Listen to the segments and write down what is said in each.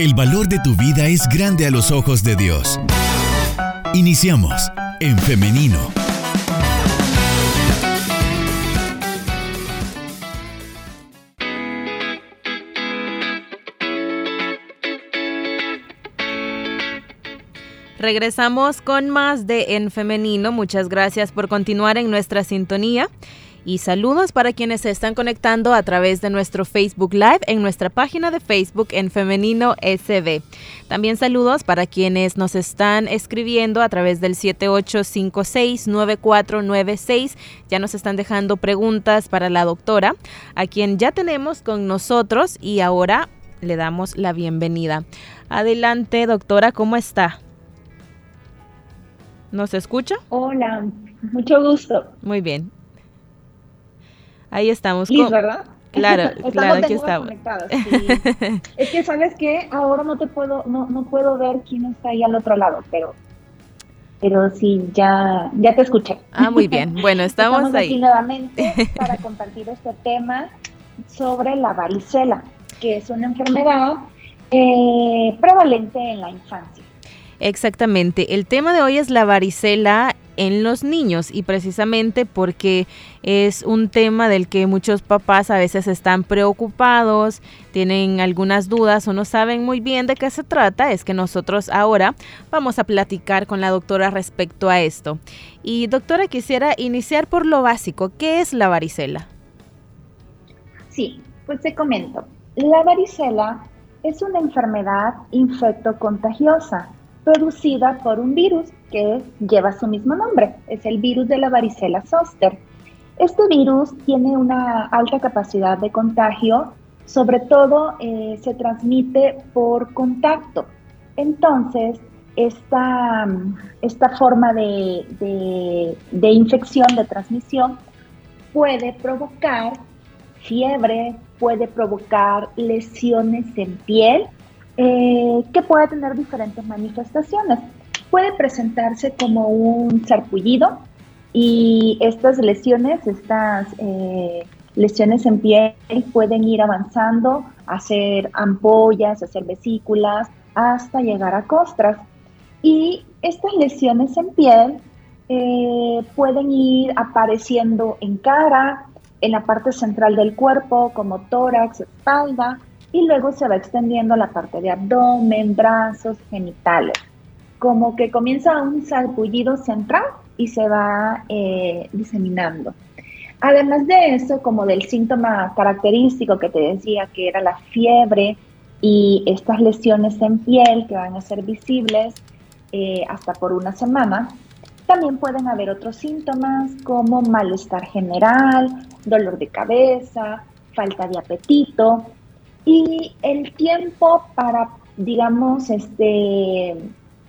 El valor de tu vida es grande a los ojos de Dios. Iniciamos en femenino. Regresamos con más de En Femenino. Muchas gracias por continuar en nuestra sintonía. Y saludos para quienes se están conectando a través de nuestro Facebook Live en nuestra página de Facebook en Femenino SB. También saludos para quienes nos están escribiendo a través del 78569496. Ya nos están dejando preguntas para la doctora, a quien ya tenemos con nosotros y ahora le damos la bienvenida. Adelante, doctora, ¿cómo está? ¿Nos escucha? Hola, mucho gusto. Muy bien. Ahí estamos. Liz, ¿verdad? Claro, claro, aquí estamos. es que sabes que ahora no te puedo, no, no puedo ver quién está ahí al otro lado, pero pero sí, ya, ya te escuché. Ah, muy bien. Bueno, estamos, ahí. Aquí nuevamente para compartir este tema sobre la varicela, que es una enfermedad eh, prevalente en la infancia. Exactamente. El tema de hoy es la varicela en los niños y precisamente porque es un tema del que muchos papás a veces están preocupados, tienen algunas dudas o no saben muy bien de qué se trata, es que nosotros ahora vamos a platicar con la doctora respecto a esto. Y doctora, quisiera iniciar por lo básico, ¿qué es la varicela? Sí, pues te comento. La varicela es una enfermedad infectocontagiosa producida por un virus que lleva su mismo nombre, es el virus de la varicela zoster. Este virus tiene una alta capacidad de contagio, sobre todo eh, se transmite por contacto. Entonces, esta, esta forma de, de infección, de transmisión, puede provocar fiebre, puede provocar lesiones en piel eh, que puede tener diferentes manifestaciones. Puede presentarse como un sarpullido y estas lesiones, estas eh, lesiones en piel pueden ir avanzando, hacer ampollas, hacer vesículas, hasta llegar a costras. Y estas lesiones en piel eh, pueden ir apareciendo en cara, en la parte central del cuerpo, como tórax, espalda, y luego se va extendiendo la parte de abdomen, brazos, genitales. Como que comienza un sarpullido central y se va eh, diseminando. Además de eso, como del síntoma característico que te decía, que era la fiebre y estas lesiones en piel que van a ser visibles eh, hasta por una semana, también pueden haber otros síntomas como malestar general, dolor de cabeza, falta de apetito, y el tiempo para, digamos, este,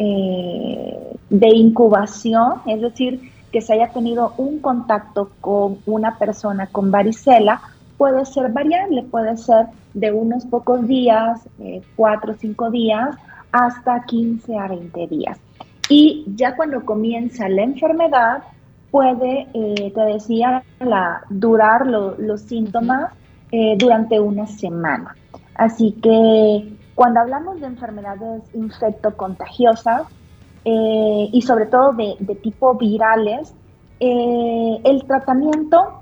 eh, de incubación, es decir, que se haya tenido un contacto con una persona con varicela, puede ser variable, puede ser de unos pocos días, eh, cuatro o cinco días, hasta 15 a 20 días. Y ya cuando comienza la enfermedad, puede, eh, te decía, la, durar los síntomas durante una semana. Así que cuando hablamos de enfermedades infectocontagiosas eh, y sobre todo de, tipo virales, eh, el tratamiento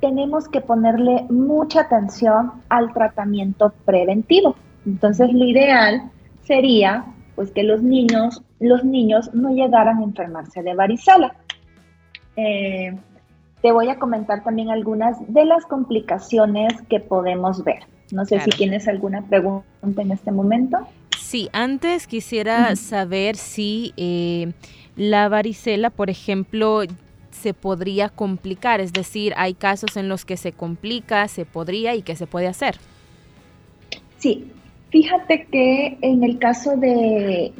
tenemos que ponerle mucha atención al tratamiento preventivo. Entonces lo ideal sería pues que los niños, los niños no llegaran a enfermarse de varicela. Eh, te voy a comentar también algunas de las complicaciones que podemos ver. No sé si tienes alguna pregunta en este momento. Sí, antes quisiera saber si eh, la varicela, por ejemplo, se podría complicar, es decir, hay casos en los que se complica, se podría y qué se puede hacer. Sí, fíjate que en el caso de,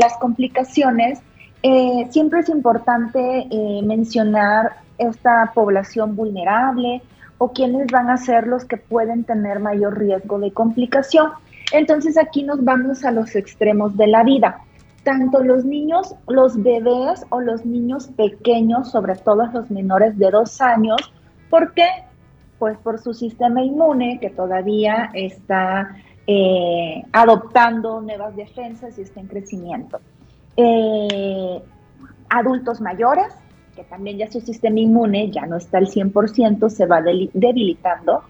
las complicaciones, eh, siempre es importante eh, mencionar esta población vulnerable, o quiénes van a ser los que pueden tener mayor riesgo de complicación. Entonces aquí nos vamos a los extremos de la vida. Tanto los niños, los bebés o los niños pequeños, sobre todo los menores de dos años, ¿por qué? Pues por su sistema inmune que todavía está eh, adoptando nuevas defensas y está en crecimiento. Eh, adultos mayores, también ya su sistema inmune ya no está al 100%, se va debilitando.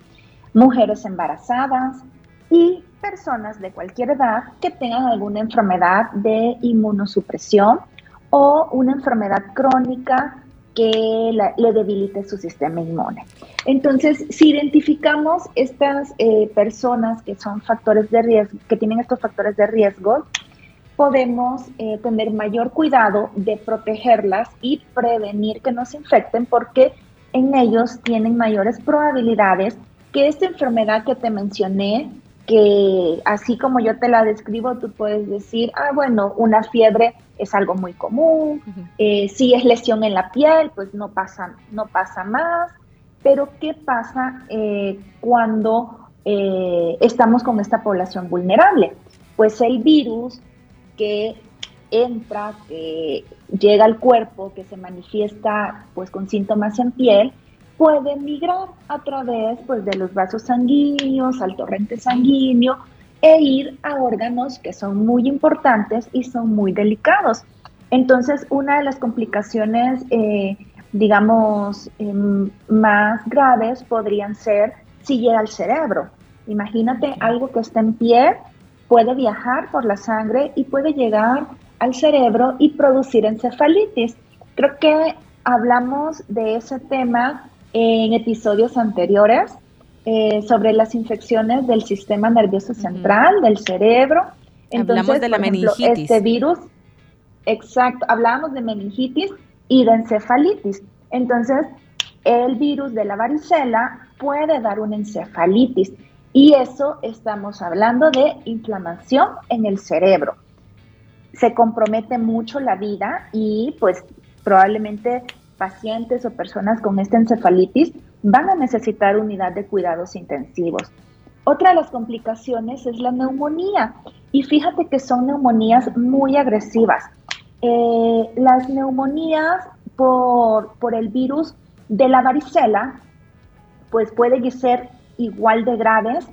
Mujeres embarazadas y personas de cualquier edad que tengan alguna enfermedad de inmunosupresión o una enfermedad crónica que le debilite su sistema inmune. Entonces, si identificamos estas eh, personas que son factores de riesgo, que tienen estos factores de riesgo, podemos eh, tener mayor cuidado de protegerlas y prevenir que nos infecten porque en ellos tienen mayores probabilidades que esta enfermedad que te mencioné que así como yo te la describo, tú puedes decir, ah, bueno, una fiebre es algo muy común, eh, si es lesión en la piel, pues no pasa, no pasa más, pero ¿qué pasa eh, cuando eh, estamos con esta población vulnerable? Pues el virus que entra, que llega al cuerpo, que se manifiesta pues con síntomas en piel, puede migrar a través pues, de los vasos sanguíneos, al torrente sanguíneo e ir a órganos que son muy importantes y son muy delicados. Entonces, una de las complicaciones, eh, digamos, em, más graves podrían ser si llega al cerebro. Imagínate algo que está en pie, puede viajar por la sangre y puede llegar al cerebro y producir encefalitis. Creo que hablamos de ese tema en episodios anteriores eh, sobre las infecciones del sistema nervioso central, del cerebro. Entonces, hablamos de la meningitis. Este virus, exacto, hablamos de meningitis y de encefalitis. Entonces, el virus de la varicela puede dar una encefalitis y eso estamos hablando de inflamación en el cerebro. Se compromete mucho la vida y pues probablemente pacientes o personas con esta encefalitis van a necesitar unidad de cuidados intensivos. Otra de las complicaciones es la neumonía y fíjate que son neumonías muy agresivas. Eh, las neumonías por, por, el virus de la varicela pues pueden ser igual de graves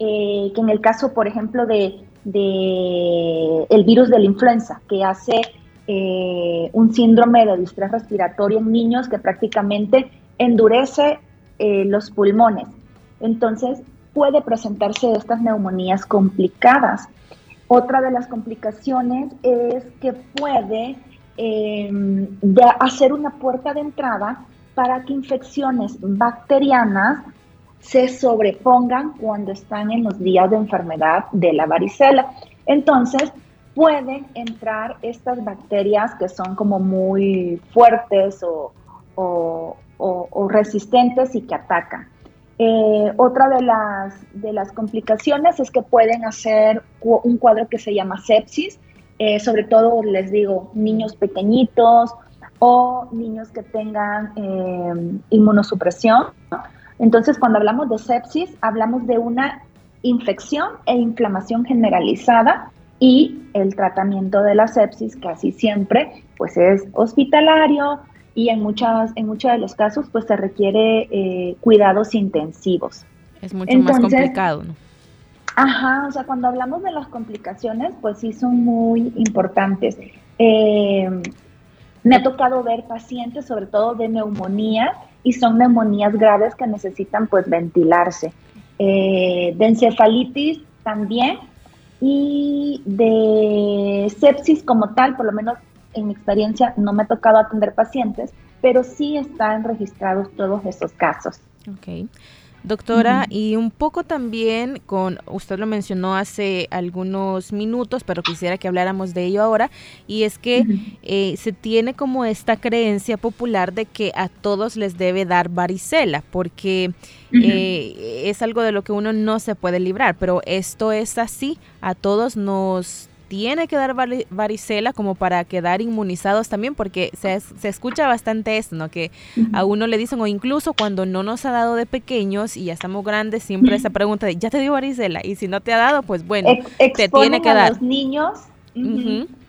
eh, que en el caso, por ejemplo, de, el virus de la influenza, que hace eh, un síndrome de distrés respiratorio en niños que prácticamente endurece eh, los pulmones. Entonces, puede presentarse estas neumonías complicadas. Otra de las complicaciones es que puede em, hacer una puerta de entrada para que infecciones bacterianas se sobrepongan cuando están en los días de enfermedad de la varicela. Entonces, pueden entrar estas bacterias que son como muy fuertes o, resistentes y que atacan. Eh, otra de las, de las complicaciones es que pueden hacer un cuadro que se llama sepsis, eh, sobre todo les digo, niños pequeñitos o niños que tengan eh, inmunosupresión. Entonces, cuando hablamos de sepsis, hablamos de una infección e inflamación generalizada y el tratamiento de la sepsis casi siempre pues es hospitalario y en muchas en muchos de los casos pues se requiere eh, cuidados intensivos. Es mucho más complicado, ¿no? Ajá, o sea, cuando hablamos de las complicaciones, pues sí son muy importantes. Eh, me ha tocado ver pacientes, sobre todo de neumonía, y son neumonías graves que necesitan pues ventilarse. Eh, de encefalitis también, y de sepsis como tal, por lo menos en mi experiencia no me ha tocado atender pacientes, pero sí están registrados todos esos casos. Okay. Doctora, y un poco también con, usted lo mencionó hace algunos minutos, pero quisiera que habláramos de ello ahora, y es que eh, se tiene como esta creencia popular de que a todos les debe dar varicela, porque eh, es algo de lo que uno no se puede librar, pero esto es así, a todos nos tiene que dar varicela como para quedar inmunizados también, porque se, se escucha bastante esto, ¿no? Que a uno le dicen, o incluso cuando no nos ha dado de pequeños y ya estamos grandes, siempre esa pregunta de, ¿ya te dio varicela? Y si no te ha dado, pues bueno, te tiene que dar. los niños,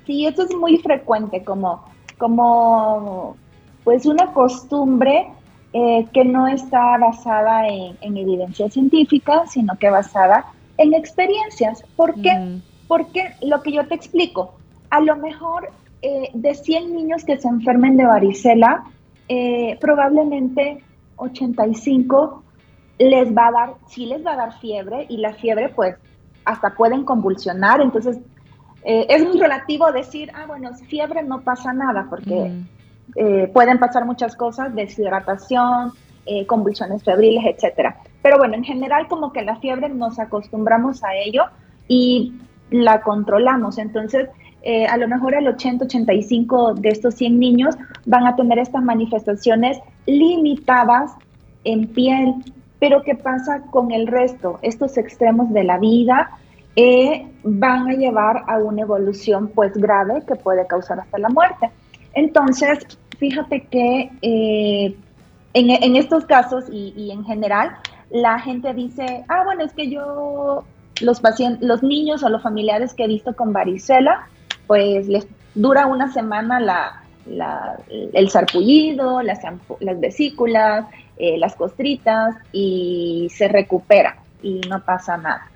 sí, esto es muy frecuente, como, como pues una costumbre eh, que no está basada en, en evidencia científica, sino que basada en experiencias. ¿Por qué? Porque lo que yo te explico, a lo mejor eh, de 100 niños que se enfermen de varicela, eh, probablemente 85 les va a dar, sí les va a dar fiebre y la fiebre pues hasta pueden convulsionar, entonces eh, es muy relativo decir, ah, bueno, fiebre no pasa nada, porque pueden pasar muchas cosas, deshidratación, convulsiones febriles, etcétera. Pero bueno, en general como que la fiebre nos acostumbramos a ello y la controlamos. Entonces, eh, a lo mejor el 80-85 de estos 100 niños van a tener estas manifestaciones limitadas en piel. Pero ¿qué pasa con el resto? Estos extremos de la vida eh, van a llevar a una evolución pues grave que puede causar hasta la muerte. Entonces, fíjate que eh, en, estos casos y, y en general, la gente dice, ah, bueno, es que yo los niños o los familiares que he visto con varicela, pues les dura una semana la, el sarpullido, las, las vesículas, eh, las costritas y se recupera y no pasa nada.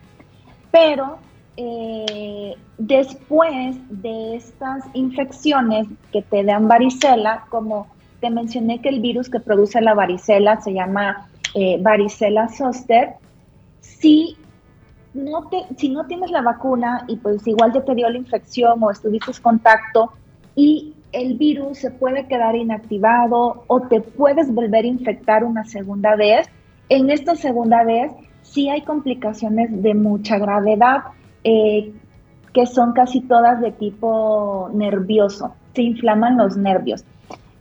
Pero eh, después de estas infecciones que te dan varicela, como te mencioné que el virus que produce la varicela se llama eh, varicela zoster, si no te, si no tienes la vacuna y pues igual ya te dio la infección o estuviste en contacto y el virus se puede quedar inactivado o te puedes volver a infectar una segunda vez, en esta segunda vez sí hay complicaciones de mucha gravedad, eh, que son casi todas de tipo nervioso, se inflaman los nervios.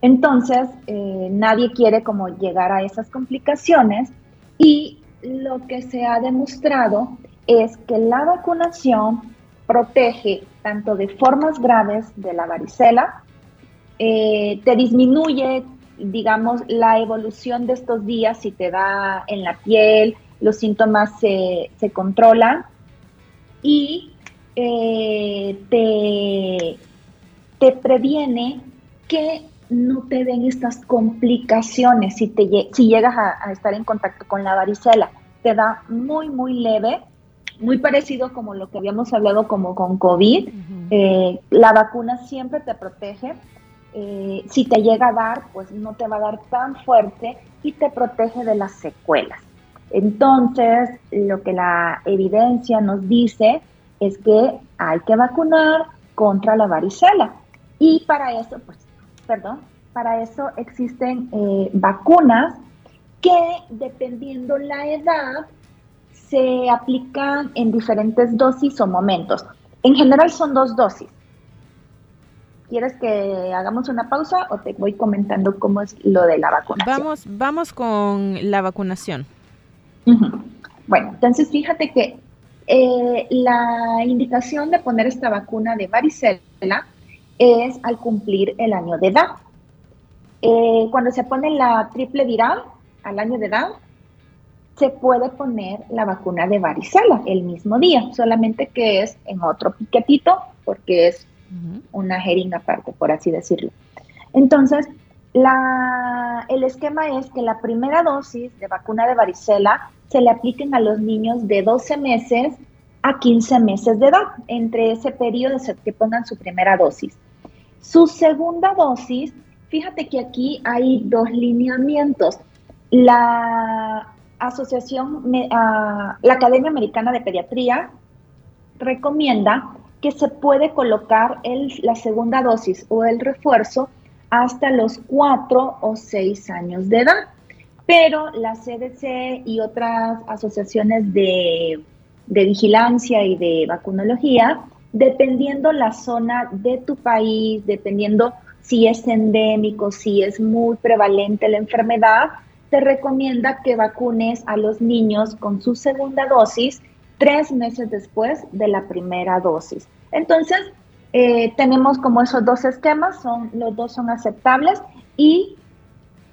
Entonces, eh, nadie quiere como llegar a esas complicaciones y lo que se ha demostrado es que la vacunación protege tanto de formas graves de la varicela, eh, te disminuye, digamos, la evolución de estos días si te da en la piel, los síntomas se, controlan y eh, te, te previene que no te den estas complicaciones si, te, si llegas a, estar en contacto con la varicela. Te da muy, muy leve, muy parecido como lo que habíamos hablado como con COVID. Eh, la vacuna siempre te protege. Eh, si te llega a dar, pues no te va a dar tan fuerte y te protege de las secuelas. Entonces, lo que la evidencia nos dice es que hay que vacunar contra la varicela. Y para eso, pues perdón, para eso existen eh, vacunas que dependiendo la edad se aplican en diferentes dosis o momentos. En general son dos dosis. ¿Quieres que hagamos una pausa o te voy comentando cómo es lo de la vacunación? Vamos, vamos con la vacunación. Bueno, entonces fíjate que eh, la indicación de poner esta vacuna de varicela es al cumplir el año de edad. Eh, cuando se pone la triple viral al año de edad, se puede poner la vacuna de varicela el mismo día, solamente que es en otro piquetito, porque es una jeringa aparte, por así decirlo. Entonces, el esquema es que la primera dosis de vacuna de varicela se le apliquen a los niños de 12 meses a 15 meses de edad. Entre ese periodo que pongan su primera dosis. Su segunda dosis, fíjate que aquí hay dos lineamientos. La Asociación, ah, la Academia Americana de Pediatría recomienda que se puede colocar la segunda dosis o el refuerzo hasta los 4 o 6 años de edad. Pero la CDC y otras asociaciones de, de vigilancia y de vacunología dependiendo la zona de tu país, dependiendo si es endémico, si es muy prevalente la enfermedad, te recomienda que vacunes a los niños con su segunda dosis tres meses después de la primera dosis. Entonces, eh, tenemos como esos dos esquemas, son, los dos son aceptables y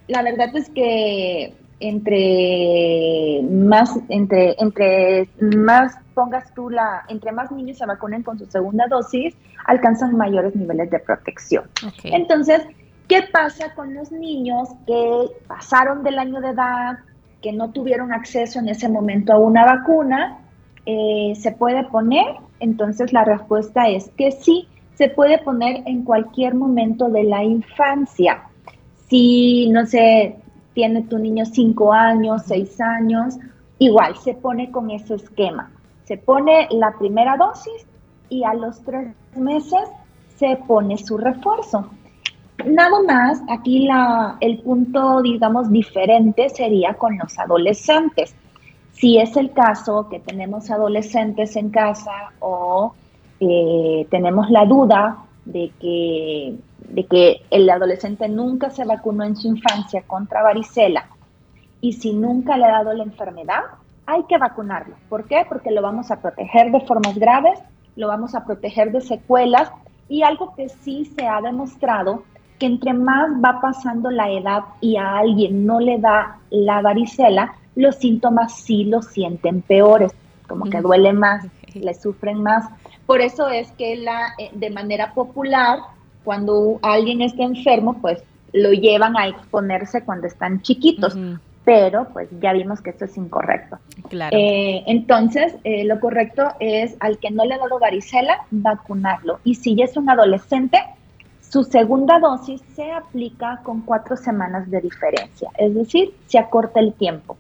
la verdad es que entre más, entre, entre más pongas tú la, entre más niños se vacunen con su segunda dosis, alcanzan mayores niveles de protección. Entonces, ¿qué pasa con los niños que pasaron del año de edad, que no tuvieron acceso en ese momento a una vacuna? eh, ¿se puede poner? Entonces la respuesta es que sí, se puede poner en cualquier momento de la infancia. Si, no sé, tiene tu niño cinco años, seis años, igual se pone con ese esquema. Se pone la primera dosis y a los tres meses se pone su refuerzo. Nada más, aquí la, el punto, digamos, diferente sería con los adolescentes. Si es el caso que tenemos adolescentes en casa o eh, tenemos la duda de que, de que el adolescente nunca se vacunó en su infancia contra varicela y si nunca le ha dado la enfermedad, hay que vacunarlo. ¿Por qué? Porque lo vamos a proteger de formas graves, lo vamos a proteger de secuelas y algo que sí se ha demostrado que entre más va pasando la edad y a alguien no le da la varicela, los síntomas sí los sienten peores, como que duele más, le sufren más. Por eso es que la, eh, de manera popular, cuando alguien está enfermo, pues lo llevan a exponerse cuando están chiquitos. Pero pues ya vimos que esto es incorrecto. Claro. Eh, entonces, eh, lo correcto es al que no le ha dado varicela, vacunarlo. Y si ya es un adolescente, su segunda dosis se aplica con cuatro semanas de diferencia, es decir, se acorta el tiempo.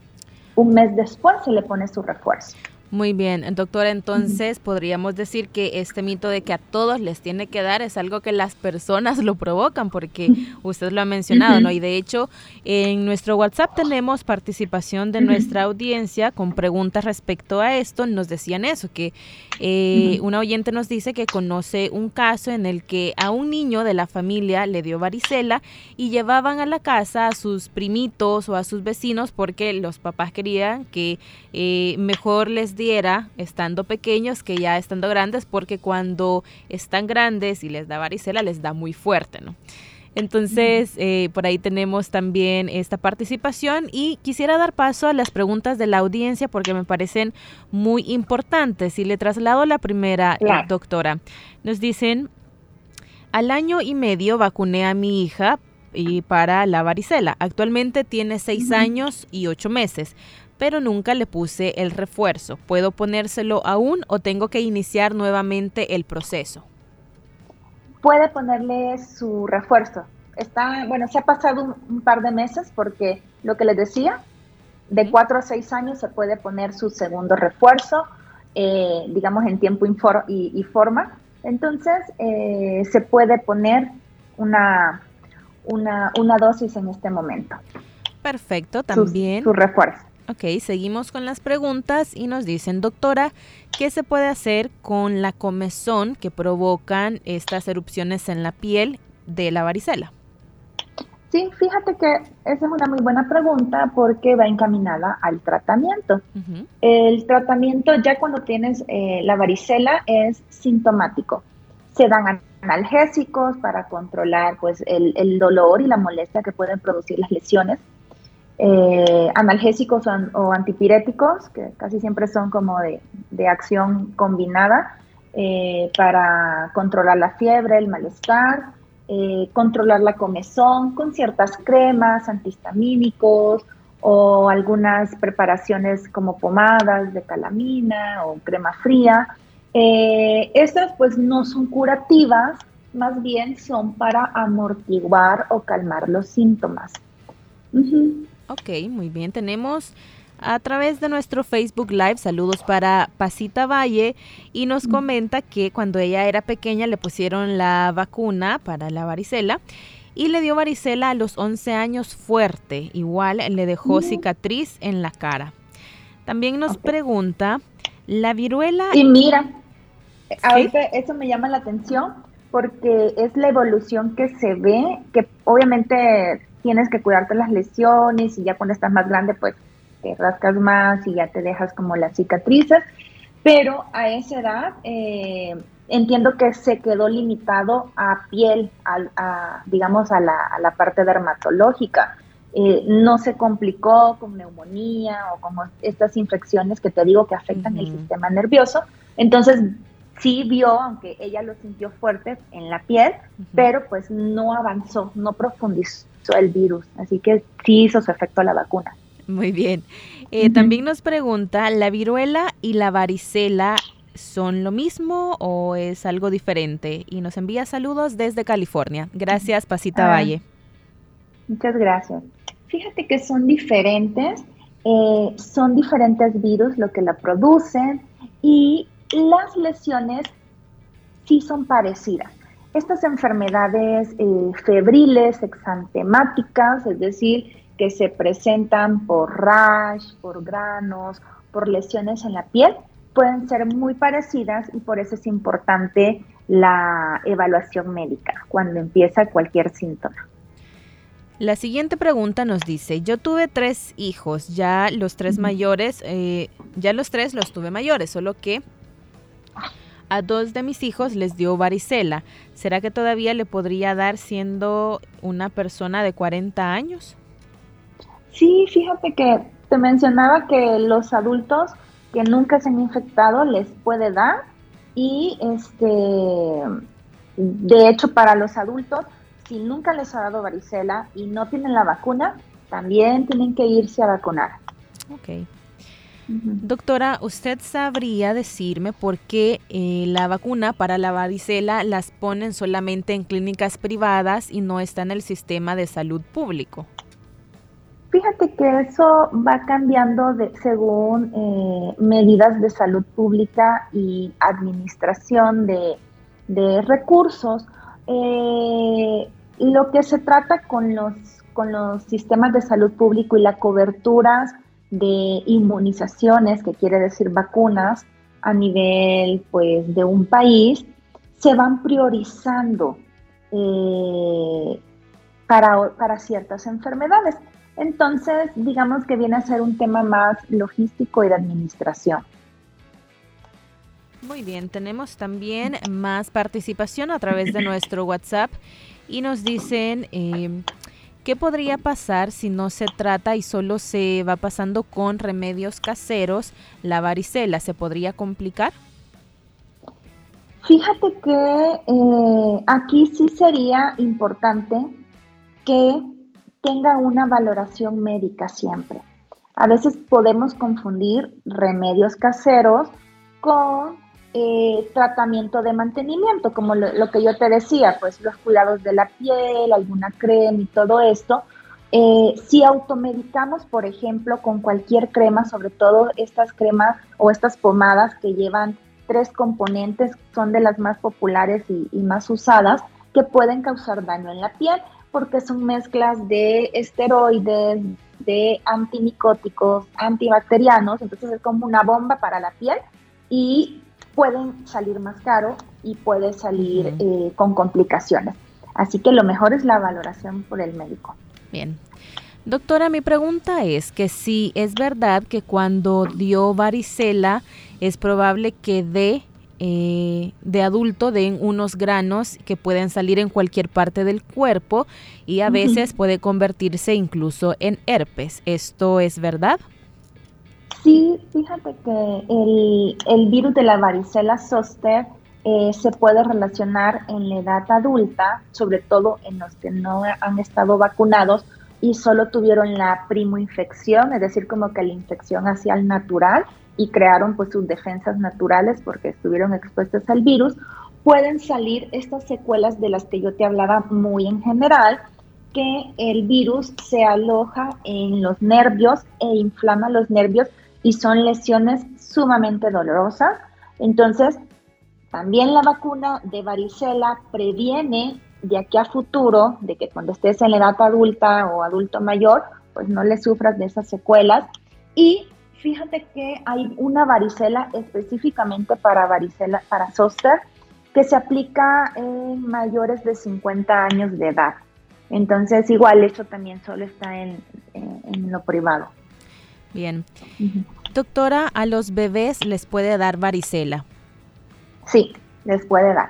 Un mes después se le pone su refuerzo. Muy bien, doctora, entonces podríamos decir que este mito de que a todos les tiene que dar es algo que las personas lo provocan, porque usted lo ha mencionado, ¿no? Y de hecho, en nuestro WhatsApp tenemos participación de nuestra audiencia con preguntas respecto a esto. Nos decían eso, que eh, una oyente nos dice que conoce un caso en el que a un niño de la familia le dio varicela y llevaban a la casa a sus primitos o a sus vecinos porque los papás querían que eh, mejor les diera estando pequeños que ya estando grandes, porque cuando están grandes y les da varicela les da muy fuerte, ¿no? Entonces, eh, por ahí tenemos también esta participación y quisiera dar paso a las preguntas de la audiencia porque me parecen muy importantes. Y le traslado la primera, eh, doctora. Nos dicen, al año y medio vacuné a mi hija y para la varicela. Actualmente tiene seis años y ocho meses pero nunca le puse el refuerzo. ¿Puedo ponérselo aún o tengo que iniciar nuevamente el proceso? Puede ponerle su refuerzo. Está, bueno, se ha pasado un, par de meses porque lo que les decía, de cuatro a seis años se puede poner su segundo refuerzo, eh, digamos en tiempo y, forma. Entonces, eh, se puede poner una, una, dosis en este momento. Perfecto, también. su refuerzo. Ok, seguimos con las preguntas y nos dicen, doctora, ¿qué se puede hacer con la comezón que provocan estas erupciones en la piel de la varicela? Sí, fíjate que esa es una muy buena pregunta porque va encaminada al tratamiento. El tratamiento ya cuando tienes eh, la varicela es sintomático. Se dan analgésicos para controlar pues, el, el dolor y la molestia que pueden producir las lesiones eh, analgésicos o, antipiréticos, que casi siempre son como de, acción combinada, eh, para controlar la fiebre, el malestar, eh, controlar la comezón con ciertas cremas, antihistamínicos o algunas preparaciones como pomadas de calamina o crema fría. estas pues no son curativas, más bien son para amortiguar o calmar los síntomas. Ok, muy bien. Tenemos a través de nuestro Facebook Live saludos para Pasita Valle y nos comenta que cuando ella era pequeña le pusieron la vacuna para la varicela y le dio varicela a los 11 años fuerte, igual le dejó cicatriz en la cara. También nos pregunta, ¿la viruela... Y mira, ahorita eso me llama la atención porque es la evolución que se ve, que obviamente tienes que cuidarte las lesiones y ya cuando estás más grande pues te rascas más y ya te dejas como las cicatrices, pero a esa edad eh, entiendo que se quedó limitado a piel, a, digamos a la, parte dermatológica. Eh, no se complicó con neumonía o como estas infecciones que te digo que afectan el sistema nervioso. Entonces sí vio, aunque ella lo sintió fuerte en la piel, pero pues no avanzó, no profundizó el virus. Así que sí hizo su efecto la vacuna. Muy bien. Eh, también nos pregunta, ¿la viruela y la varicela son lo mismo o es algo diferente? Y nos envía saludos desde California. Gracias, Pasita ah, Valle. Muchas gracias. Fíjate que son diferentes, eh, son diferentes virus lo que la producen y las lesiones sí son parecidas. Estas enfermedades eh, febriles, exantemáticas, es decir, que se presentan por rash, por granos, por lesiones en la piel, pueden ser muy parecidas y por eso es importante la evaluación médica cuando empieza cualquier síntoma. La siguiente pregunta nos dice, yo tuve tres hijos, ya los tres mayores, eh, ya los tres los tuve mayores, solo que a dos de mis hijos les dio varicela. ¿Será que todavía le podría dar siendo una persona de 40 años? Sí, fíjate que te mencionaba que los adultos que nunca se han infectado les puede dar y este de hecho para los adultos si nunca les ha dado varicela y no tienen la vacuna, también tienen que irse a vacunar. Ok. Doctora, ¿usted sabría decirme por qué eh, la vacuna para la varicela las ponen solamente en clínicas privadas y no está en el sistema de salud público? Fíjate que eso va cambiando de, según eh, medidas de salud pública y administración de, de recursos. Eh, lo que se trata con los, con los sistemas de salud público y la cobertura de inmunizaciones, que quiere decir vacunas, a nivel pues, de un país, se van priorizando eh, para, para ciertas enfermedades. Entonces, digamos que viene a ser un tema más logístico y de administración. Muy bien, tenemos también más participación a través de nuestro WhatsApp y nos dicen em, qué podría pasar si no se trata y solo se va pasando con remedios caseros la varicela. ¿Se podría complicar? Fíjate que eh, aquí sí sería importante que tenga una valoración médica siempre. A veces podemos confundir remedios caseros con eh, tratamiento de mantenimiento, como lo, que yo te decía, pues los cuidados de la piel, alguna crema y todo esto. Eh, si automedicamos, por ejemplo, con cualquier crema, sobre todo estas cremas o estas pomadas que llevan tres componentes, son de las más populares y, y más usadas, que pueden causar daño en la piel, porque son mezclas de esteroides, de antimicóticos, antibacterianos, entonces es como una bomba para la piel y pueden salir más caro y puede salir eh, con complicaciones. Así que lo mejor es la valoración por el médico. Bien. Doctora, mi pregunta es que si es verdad que cuando dio varicela es probable que de, eh, de adulto den unos granos que pueden salir en cualquier parte del cuerpo y a veces puede convertirse incluso en herpes. ¿Esto es verdad? Sí, fíjate que el, virus de la varicela zoster eh, se puede relacionar en la edad adulta, sobre todo en los que no han estado vacunados y solo tuvieron la primoinfección, es decir, como que la infección hacia el natural y crearon pues sus defensas naturales porque estuvieron expuestos al virus, pueden salir estas secuelas de las que yo te hablaba muy en general, que el virus se aloja en los nervios e inflama los nervios y son lesiones sumamente dolorosas. Entonces, también la vacuna de varicela previene de aquí a futuro, de que cuando estés en la edad adulta o adulto mayor, pues no le sufras de esas secuelas. Y fíjate que hay una varicela específicamente para varicela, para zoster, que se aplica en mayores de 50 años de edad. Entonces, igual, eso también solo está en lo privado. Bien. Doctora, ¿a los bebés les puede dar varicela? Sí, les puede dar.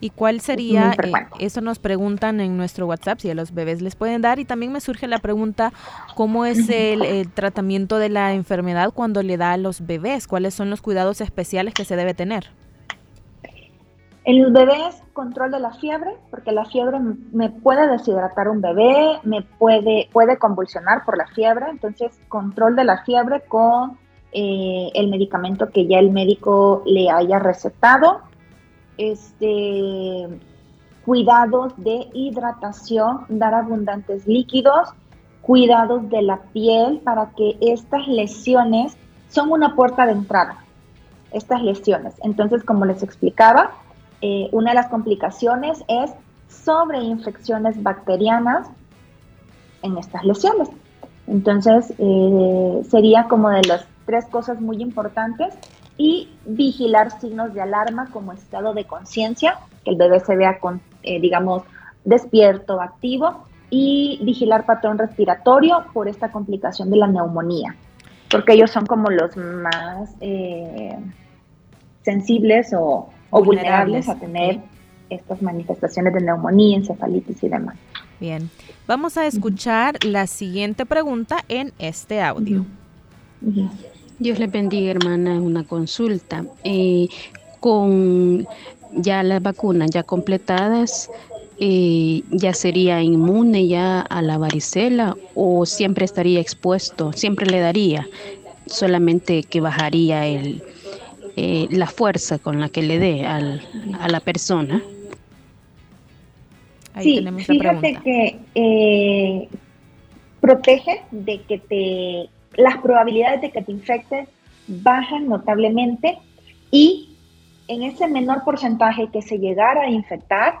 ¿Y cuál sería? Eh, eso nos preguntan en nuestro WhatsApp si a los bebés les pueden dar. Y también me surge la pregunta, ¿cómo es el, tratamiento de la enfermedad cuando le da a los bebés? ¿Cuáles son los cuidados especiales que se debe tener? En los bebés, control de la fiebre, porque la fiebre me puede deshidratar un bebé, me puede, puede convulsionar por la fiebre, entonces control de la fiebre con eh, el medicamento que ya el médico le haya recetado. Este, cuidados de hidratación, dar abundantes líquidos, cuidados de la piel para que estas lesiones son una puerta de entrada, estas lesiones. Entonces, como les explicaba, eh, una de las complicaciones es sobreinfecciones bacterianas en estas lesiones. Entonces, eh, sería como de las tres cosas muy importantes y vigilar signos de alarma como estado de conciencia, que el bebé se vea con, eh, digamos, despierto, activo, y vigilar patrón respiratorio por esta complicación de la neumonía, porque ellos son como los más sensibles o, o vulnerables, a tener estas manifestaciones de neumonía, encefalitis y demás. Bien, vamos a escuchar la siguiente pregunta en este audio. Dios le bendiga, hermana, una consulta. Eh, con ya las vacunas ya completadas, eh, ¿ya sería inmune ya a la varicela o siempre estaría expuesto? Siempre le daría, solamente que bajaría el, eh, la fuerza con la que le dé al, a la persona. sí, fíjate que eh, protege de que te las probabilidades de que te infectes bajan notablemente y en ese menor porcentaje que se llegara a infectar,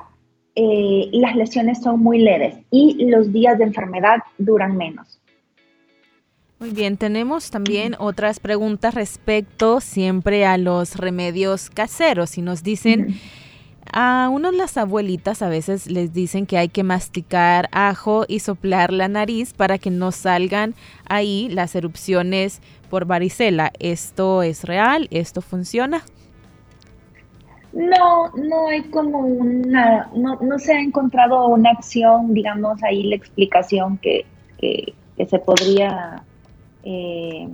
eh, las lesiones son muy leves y los días de enfermedad duran menos. Muy bien, tenemos también otras preguntas respecto siempre a los remedios caseros. Y nos dicen, a unos las abuelitas a veces les dicen que hay que masticar ajo y soplar la nariz para que no salgan ahí las erupciones por varicela. ¿Esto es real? ¿Esto funciona? No, no hay como una, no, no se ha encontrado una acción, digamos, ahí la explicación que, que se podría eh,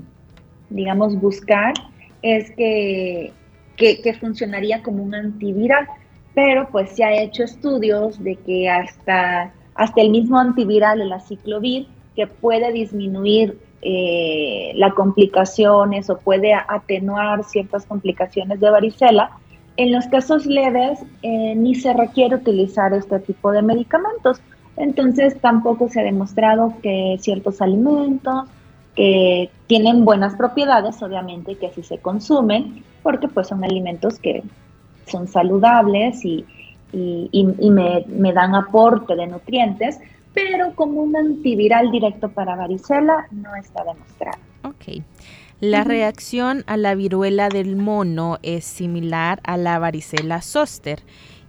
digamos, buscar es que, que, funcionaría como un antiviral, pero pues se ha hecho estudios de que hasta, hasta el mismo antiviral, el aciclovir, que puede disminuir eh, las complicaciones o puede atenuar ciertas complicaciones de varicela, en los casos leves eh, ni se requiere utilizar este tipo de medicamentos. Entonces tampoco se ha demostrado que ciertos alimentos que tienen buenas propiedades, obviamente, que así se consumen, porque pues son alimentos que son saludables y, me, dan aporte de nutrientes, pero como un antiviral directo para varicela no está demostrado. Ok. La reacción a la viruela del mono es similar a la varicela zoster.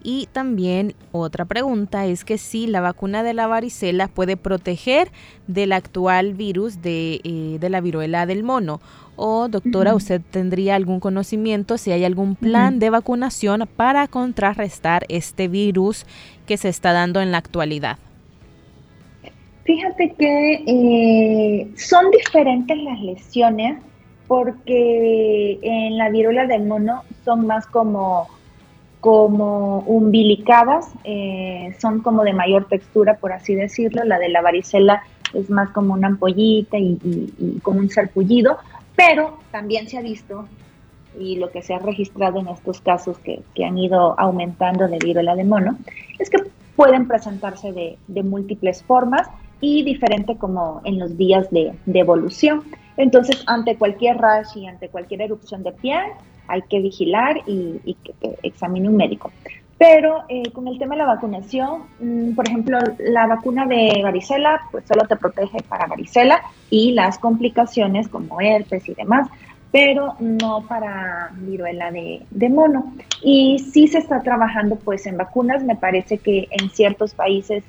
Y también otra pregunta es que si la vacuna de la varicela puede proteger del actual virus de, eh, de la viruela del mono. O doctora, ¿usted tendría algún conocimiento si hay algún plan de vacunación para contrarrestar este virus que se está dando en la actualidad? Fíjate que eh, son diferentes las lesiones porque en la viruela del mono son más como como umbilicadas, eh, son como de mayor textura, por así decirlo. La de la varicela es más como una ampollita y, como un sarpullido, pero también se ha visto, y lo que se ha registrado en estos casos que, han ido aumentando de viruela de mono, es que pueden presentarse de, múltiples formas y diferente como en los días de, de evolución. Entonces, ante cualquier rash y ante cualquier erupción de piel, hay que vigilar y, que examine un médico. Pero eh, con el tema de la vacunación, mm, por ejemplo, la vacuna de varicela, pues solo te protege para varicela y las complicaciones como herpes y demás, pero no para viruela de, de, mono. Y sí se está trabajando pues en vacunas, me parece que en ciertos países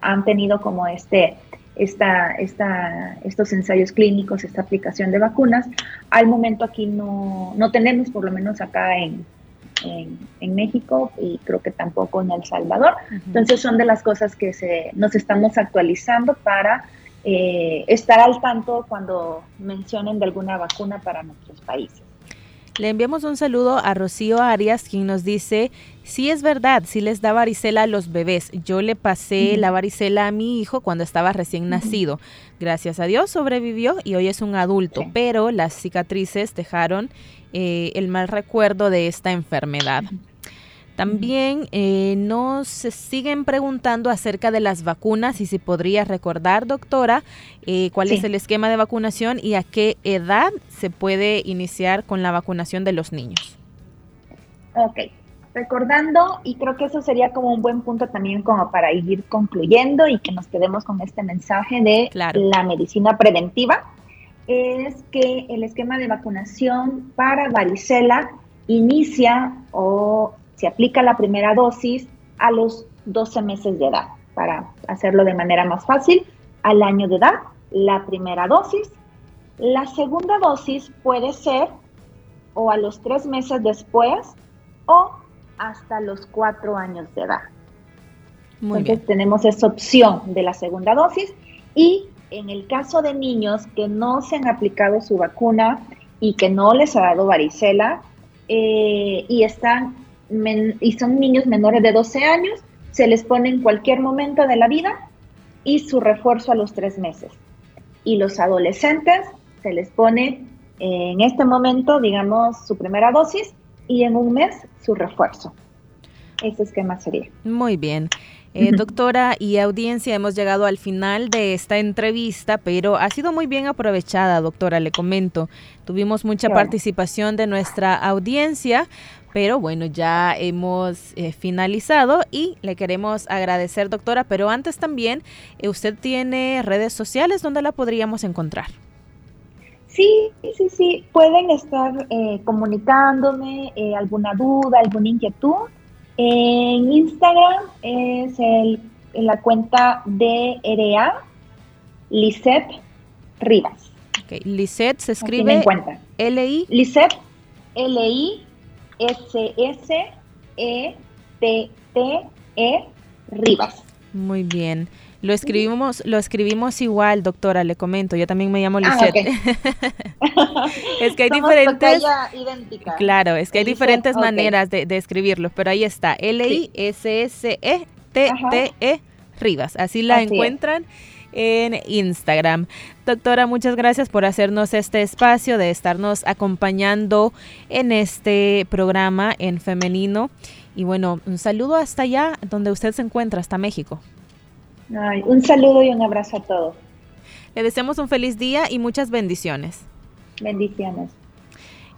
han tenido como este esta, esta, estos ensayos clínicos, esta aplicación de vacunas. Al momento aquí no, no tenemos, por lo menos acá en, en, México y creo que tampoco en El Salvador. Entonces son de las cosas que se, nos estamos actualizando para eh, estar al tanto cuando mencionen de alguna vacuna para nuestros países. Le enviamos un saludo a Rocío Arias, quien nos dice, sí es verdad, sí les da varicela a los bebés. Yo le pasé la varicela a mi hijo cuando estaba recién nacido. Gracias a Dios sobrevivió y hoy es un adulto, pero las cicatrices dejaron eh, el mal recuerdo de esta enfermedad. También eh, nos siguen preguntando acerca de las vacunas y si podría recordar, doctora, eh, cuál es el esquema de vacunación y a qué edad se puede iniciar con la vacunación de los niños. Ok, recordando, y creo que eso sería como un buen punto también como para ir concluyendo y que nos quedemos con este mensaje de la medicina preventiva, es que el esquema de vacunación para varicela inicia o se aplica la primera dosis a los 12 meses de edad, para hacerlo de manera más fácil, al año de edad, la primera dosis. La segunda dosis puede ser o a los tres meses después o hasta los cuatro años de edad. Entonces tenemos esa opción de la segunda dosis y en el caso de niños que no se han aplicado su vacuna y que no les ha dado varicela eh, y están y son niños menores de 12 años, se les pone en cualquier momento de la vida y su refuerzo a los tres meses. Y los adolescentes se les pone en este momento, digamos, su primera dosis y en un mes su refuerzo. Ese esquema sería. Muy bien. Eh, doctora y audiencia, hemos llegado al final de esta entrevista, pero ha sido muy bien aprovechada, doctora, le comento. Tuvimos mucha participación de nuestra audiencia. Pero bueno, ya hemos eh, finalizado y le queremos agradecer, doctora. Pero antes también, eh, ¿usted tiene redes sociales donde la podríamos encontrar? Sí, sí, sí. Pueden estar eh, comunicándome alguna duda, alguna inquietud. En Instagram es el, en la cuenta de RA, Lisette Rivas. Okay. Lisette se escribe L-I. Lisette, L-I S-S-E-T-T-E Rivas. Muy bien. Lo escribimos, lo escribimos igual, doctora, le comento. Yo también me llamo ah, Lisette. es que hay diferentes. Claro, es que hay diferentes maneras de, escribirlo, pero ahí está. L-I-S-S-E-T-T-E Rivas. Así la encuentran en Instagram. Doctora, muchas gracias por hacernos este espacio, de estarnos acompañando en este programa en femenino. Y bueno, un saludo hasta allá donde usted se encuentra, hasta México. un saludo y un abrazo a todos. Le deseamos un feliz día y muchas bendiciones. Bendiciones.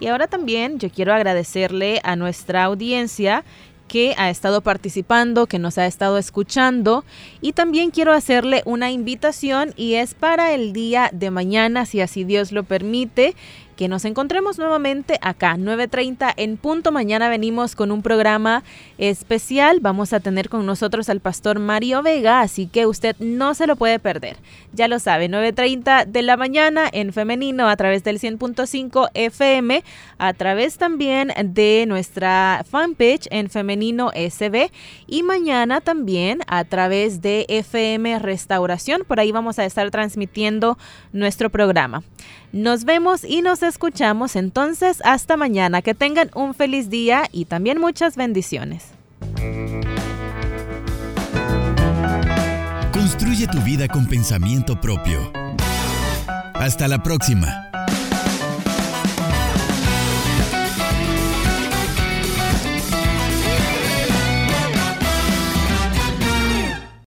Y ahora también yo quiero agradecerle a nuestra audiencia que ha estado participando, que nos ha estado escuchando. Y también quiero hacerle una invitación y es para el día de mañana, si así Dios lo permite que nos encontremos nuevamente acá, 9.30 en punto. Mañana venimos con un programa especial. Vamos a tener con nosotros al pastor Mario Vega, así que usted no se lo puede perder. Ya lo sabe, 9.30 de la mañana en femenino a través del 100.5 FM, a través también de nuestra fanpage en femenino SB y mañana también a través de FM Restauración. Por ahí vamos a estar transmitiendo nuestro programa. Nos vemos y nos escuchamos entonces hasta mañana. Que tengan un feliz día y también muchas bendiciones. Construye tu vida con pensamiento propio. Hasta la próxima.